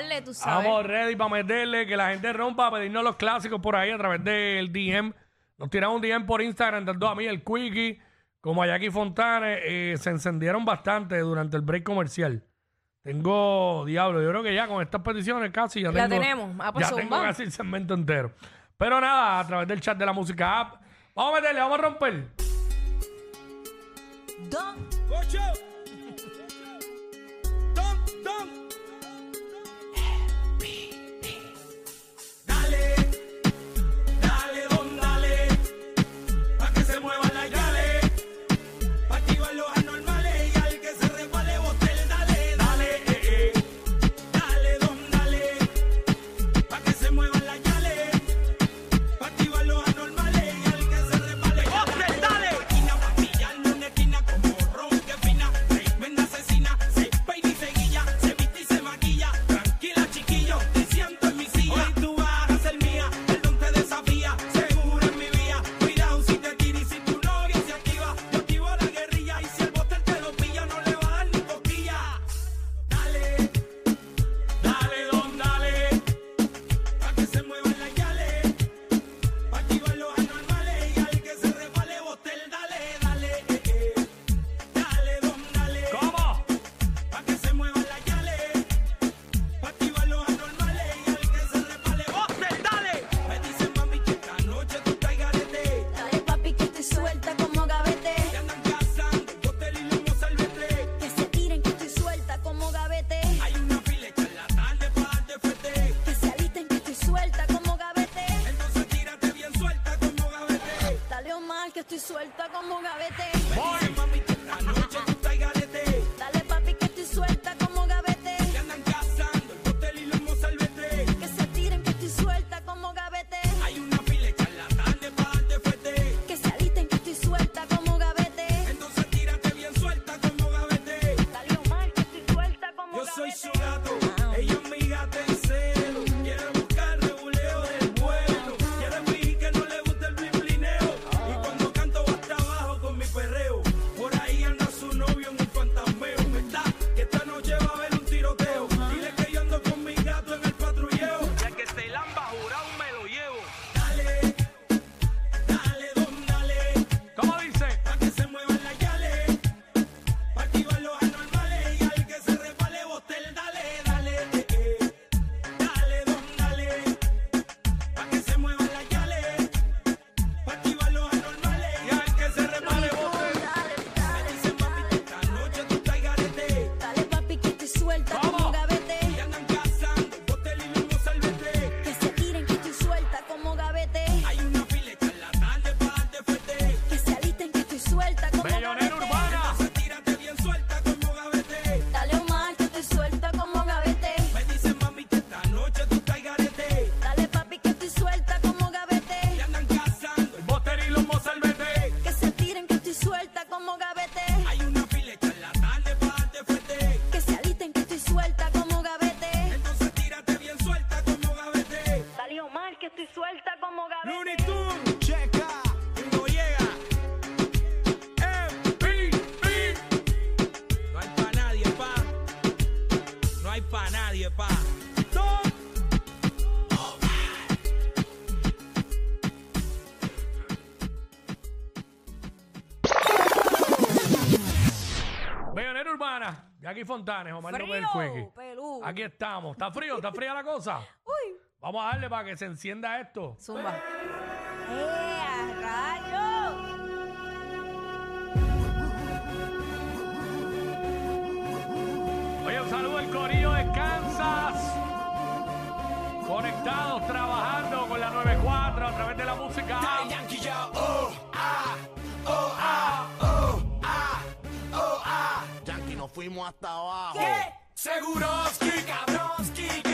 darle, tú. Vamos ready para meterle, que la gente rompa, pedirnos los clásicos por ahí a través del DM. Nos tiraron un DM por Instagram, tanto a mí, el Quickie, como a Jackie Fontane. Eh, se encendieron bastante durante el break comercial. Tengo, diablo, yo creo que ya con estas peticiones casi ya tenemos. Ah, pues ya tengo casi el segmento entero. Pero nada, a través del chat de la música app. Vamos a meterle, vamos a romper. Don. estoy suelta como gavete. Looney Tunes, checa, no llega. MVP. No hay pa' nadie, pa. No hay pa' nadie, pa. Bayonera Urbana, Jackie Fontanes, Omar López del Cueque. Pelú. Aquí estamos. ¿Está frío? ¿Está fría la cosa? Vamos a darle para que se encienda esto. Zumba. ¡Eh, a! Oye, un saludo al Corillo de Kansas. Conectados, trabajando con la 94 a través de la música. App. Yankee, nos fuimos hasta abajo. ¿Qué? Seguroski, Cabroski,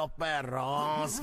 los perros.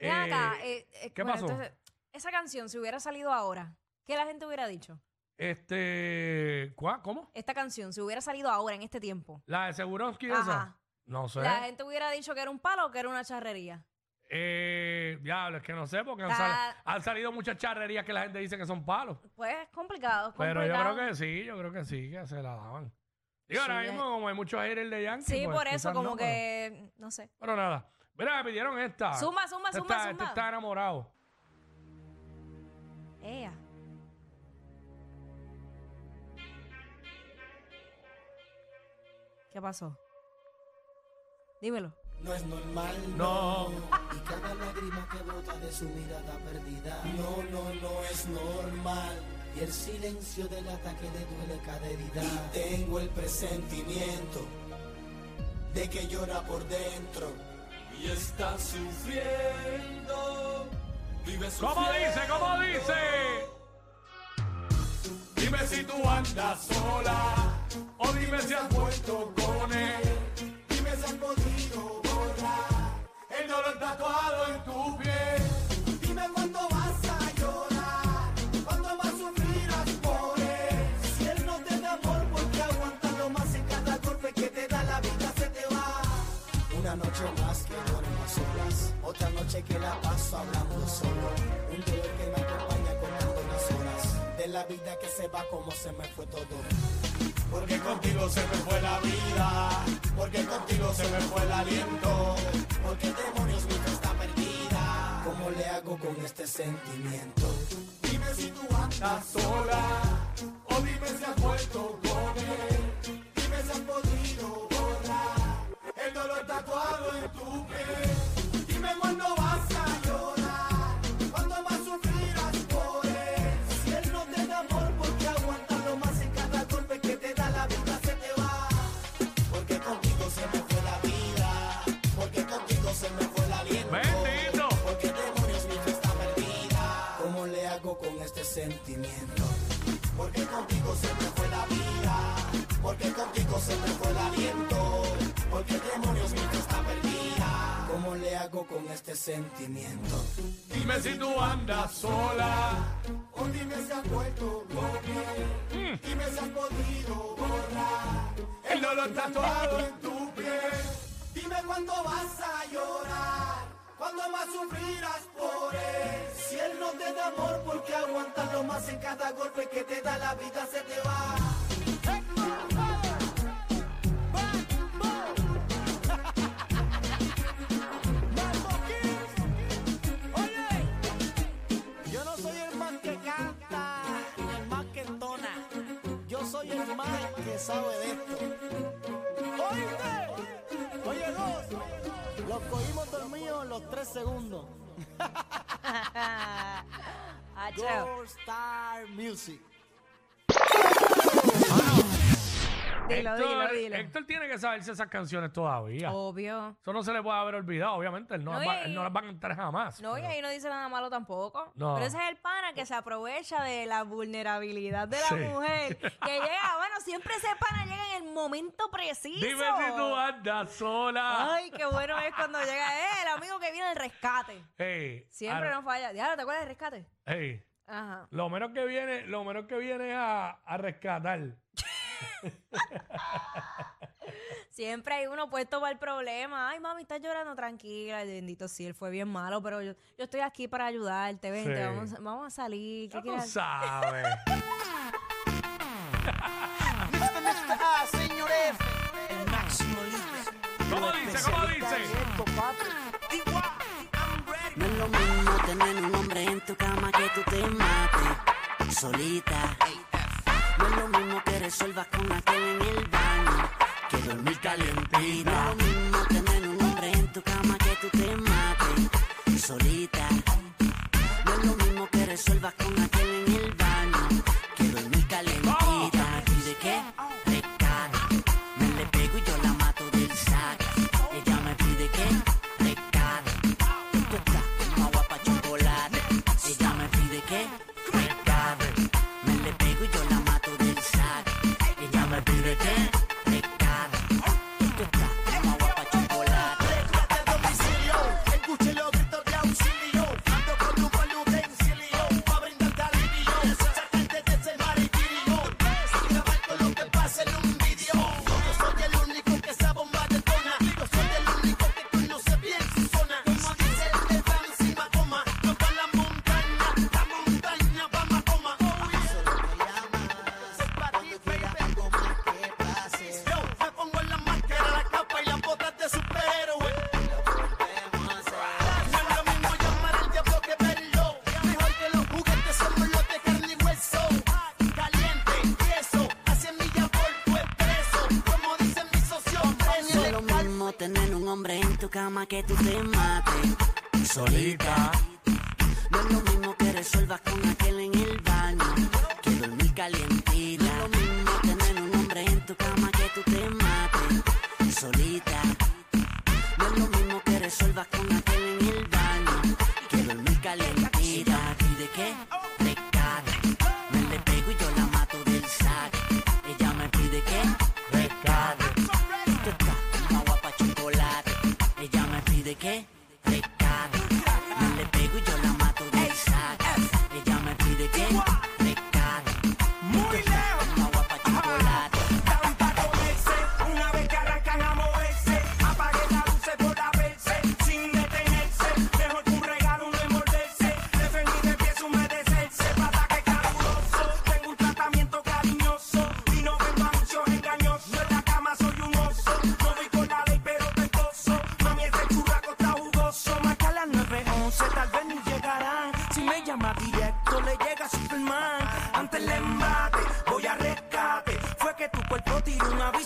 Acá, eh, eh, ¿Qué bueno, pasó? entonces, esa canción, si hubiera salido ahora, ¿qué la gente hubiera dicho? Este. ¿cuá? ¿Cómo? Esta canción, si hubiera salido ahora, en este tiempo, La de Seguroski Ajá. esa. No sé. la gente hubiera dicho que era un palo o que era una charrería. Eh, diablo, es que no sé, porque han, salido muchas charrerías que la gente dice que son palos. Pues complicado, Pero yo complicado. creo que sí, yo creo que sí, que se la daban. Digo, ahora Sí, mismo, como hay muchos haters de Yankee. Sí, pues, por eso, quizás como no, pero- que, no sé. Pero nada. Mira, me pidieron esta. Zumba, zumba, Este zumba, está. Este está enamorado. Ea. ¿Qué pasó? Dímelo. No es normal, No. Y cada lágrima que brota de su mirada perdida. No, no, no es normal. Y el silencio del ataque le duele cada herida. Y tengo el presentimiento de que llora por dentro. Y está sufriendo. Vive ¿Cómo dice? ¿Cómo dice? Dime si tú andas sola. O dime si has vuelto con él. Dime si has podido borrar el dolor tatuado en tu piel. Noche que la paso hablando solo. Un dolor que me acompaña contando las horas de la vida que se va como se me fue todo. Porque contigo se me fue la vida. Porque contigo se me fue el aliento. Porque demonios mi fe está perdida. ¿Cómo le hago con este sentimiento? Dime si tú andas sola. O dime si has vuelto con él. Dime si has podido borrar el dolor tatuado en tu piel. Sentimiento? Porque contigo se me fue la vida. Porque contigo se me fue el aliento. Porque demonios mi está perdida. ¿Cómo le hago con este sentimiento? Dime si tú andas sola. O dime si has vuelto con él. Dime si has podido borrar el dolor tatuado en tu piel. Dime cuándo vas a llorar, cuándo más sufrirás por él. Si él no te da amor, porque aguantarlo más en cada golpe que te da la vida se te va. Sabe de esto. ¿Oíste? Oye, dos. Los cogimos dormidos en los tres segundos. Acho. Gold Star Music. Dilo, Héctor, dilo, dilo. Héctor tiene que saberse esas canciones todavía. Obvio. Eso no se le puede haber olvidado, obviamente. Él no, No, las, va, y- él no las va a cantar jamás. No, y ahí no dice nada malo tampoco. No. Pero ese es el pana que se aprovecha de la vulnerabilidad de la Sí. mujer. Que llega, bueno, siempre ese pana llega en el momento preciso. Dime si tú andas sola. Ay, qué bueno es cuando llega eh, el amigo que viene al rescate. Ey, Siempre ahora- no falla. Diablo, ¿te acuerdas del rescate? ey, Ajá. lo menos que viene, lo menos que viene es a, a rescatar. Siempre hay uno puesto para el problema. Ay, mami, estás llorando tranquila. Ay, Bendito sí, él fue bien malo, pero yo, yo estoy aquí para ayudarte. Vente, Sí. vamos, vamos a salir. ¿Qué Ya tú quieres? sabes. Mr. Mr. A, señor F. El máximo líder. ¿Cómo dice? ¿Cómo dice? Esto, papi. No es lo mismo tener un hombre en tu cama que tú te mates solita. Que tú te mates solita.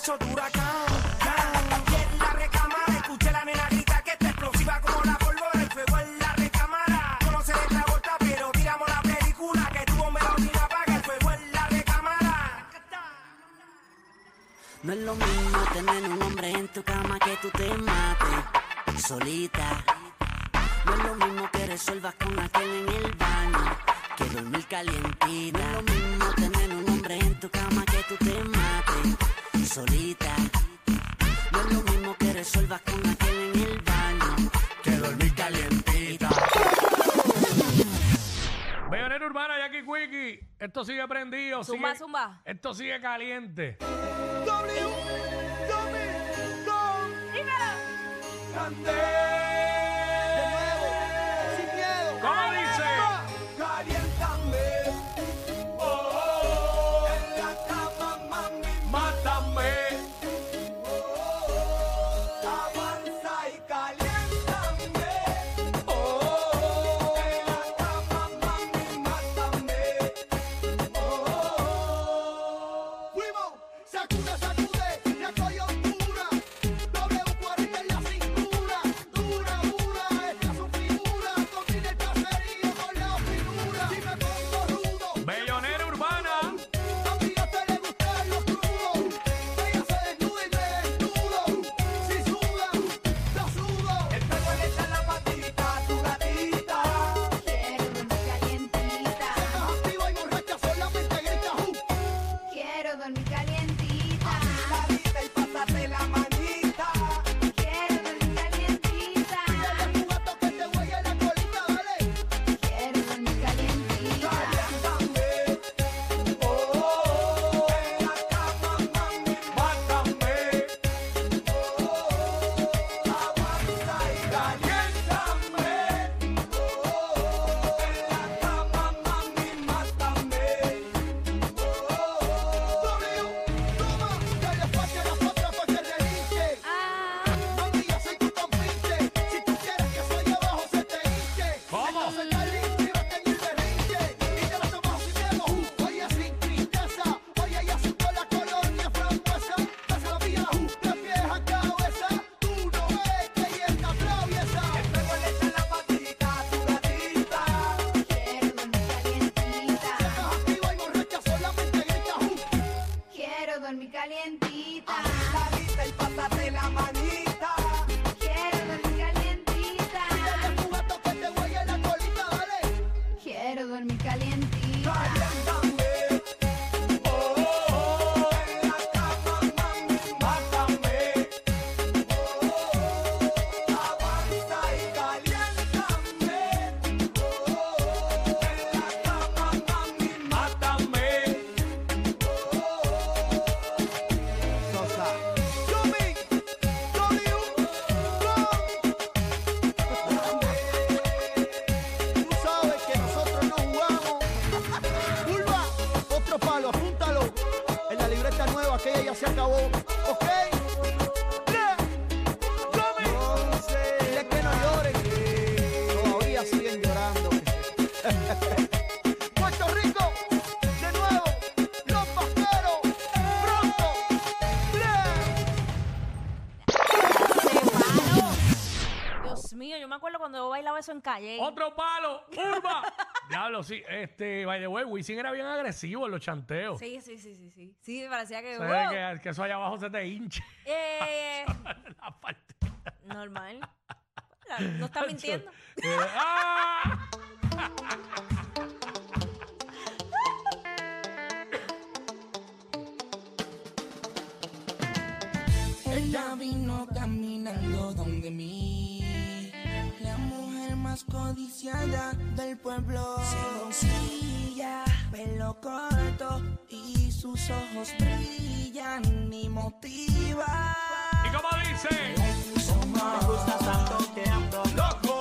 Aviso de huracán, y en la recámara escuché la nena gritar que está explosiva como la pólvora, el fuego en la recámara, yo no sé de Travolta pero tiramos la película, que tuvo melodía apaga el fuego en la recámara. No es lo mismo tener un Quickie. Esto sigue prendido. Zumba, sigue- zumba. Esto sigue caliente. De nuevo, sin miedo. ¿Cómo dice? cuna, sacuda. ¿ok? Yeah. Entonces, que no lloren, todavía siguen llorando. Puerto Rico, de nuevo, los pasteros, pronto. Yeah. Dios mío, yo me acuerdo cuando yo bailaba eso en calle. Otro palo. Diablo, sí. Este, by the way, Wisin era bien agresivo en los chanteos. Sí, sí, sí, sí, sí. Sí, parecía que. O que, eso allá abajo se te hinche. Eh, eh, eh. La. Normal. No estás mintiendo. Eh, ¡Ah! codiciada del pueblo. Se Sencilla, pelo corto y sus ojos brillan y motiva. ¿Y cómo dice? Me gusta tanto que ando loco.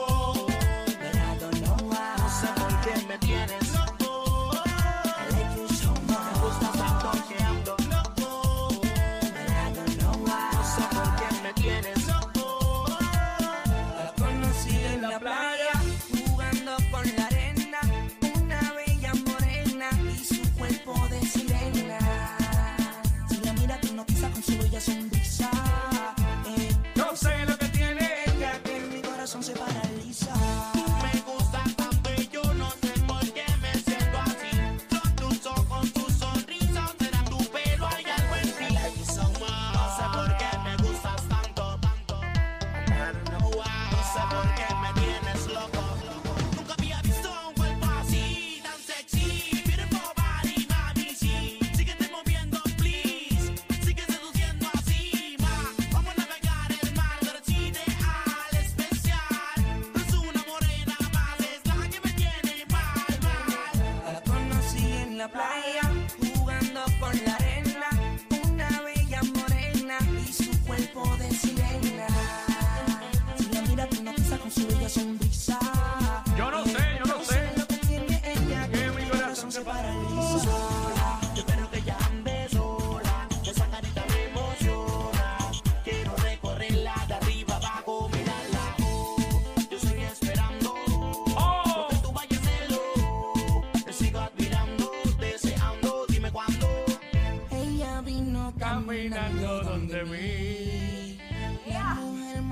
la playa.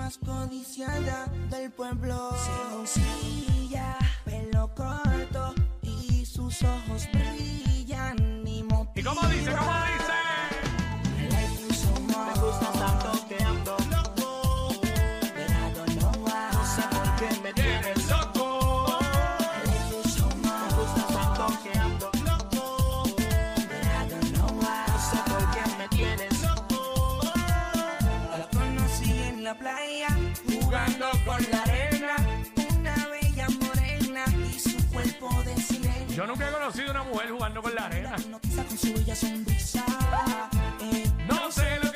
Más codiciada del pueblo. Yo nunca he conocido una mujer jugando con la arena. No lo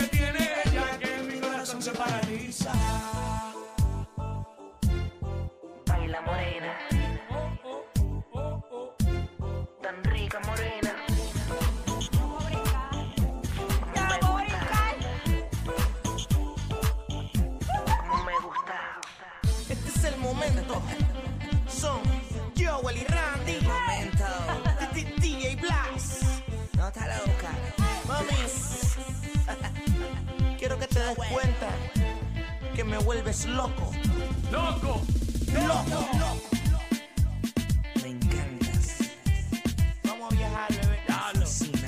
que me vuelves loco. ¡Loco! Loco. Me encantas. Vamos a viajar, bebé.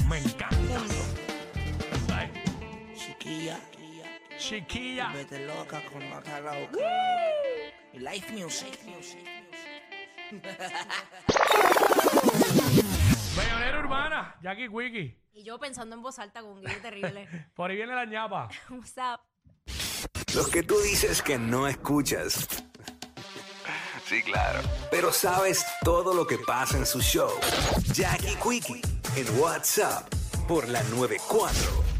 Me encanta. Ay, Chiquilla. Chiquilla. Vete loca con nota loca. Y Life Music. Bayonera urbana, Jackie Quickie. Y yo pensando en voz alta con un guillo terrible. Por ahí viene la ñapa. What's up? Los que tú dices que no escuchas. Sí, claro. Pero sabes todo lo que pasa en su show. Jackie Quickie en WhatsApp por la 94.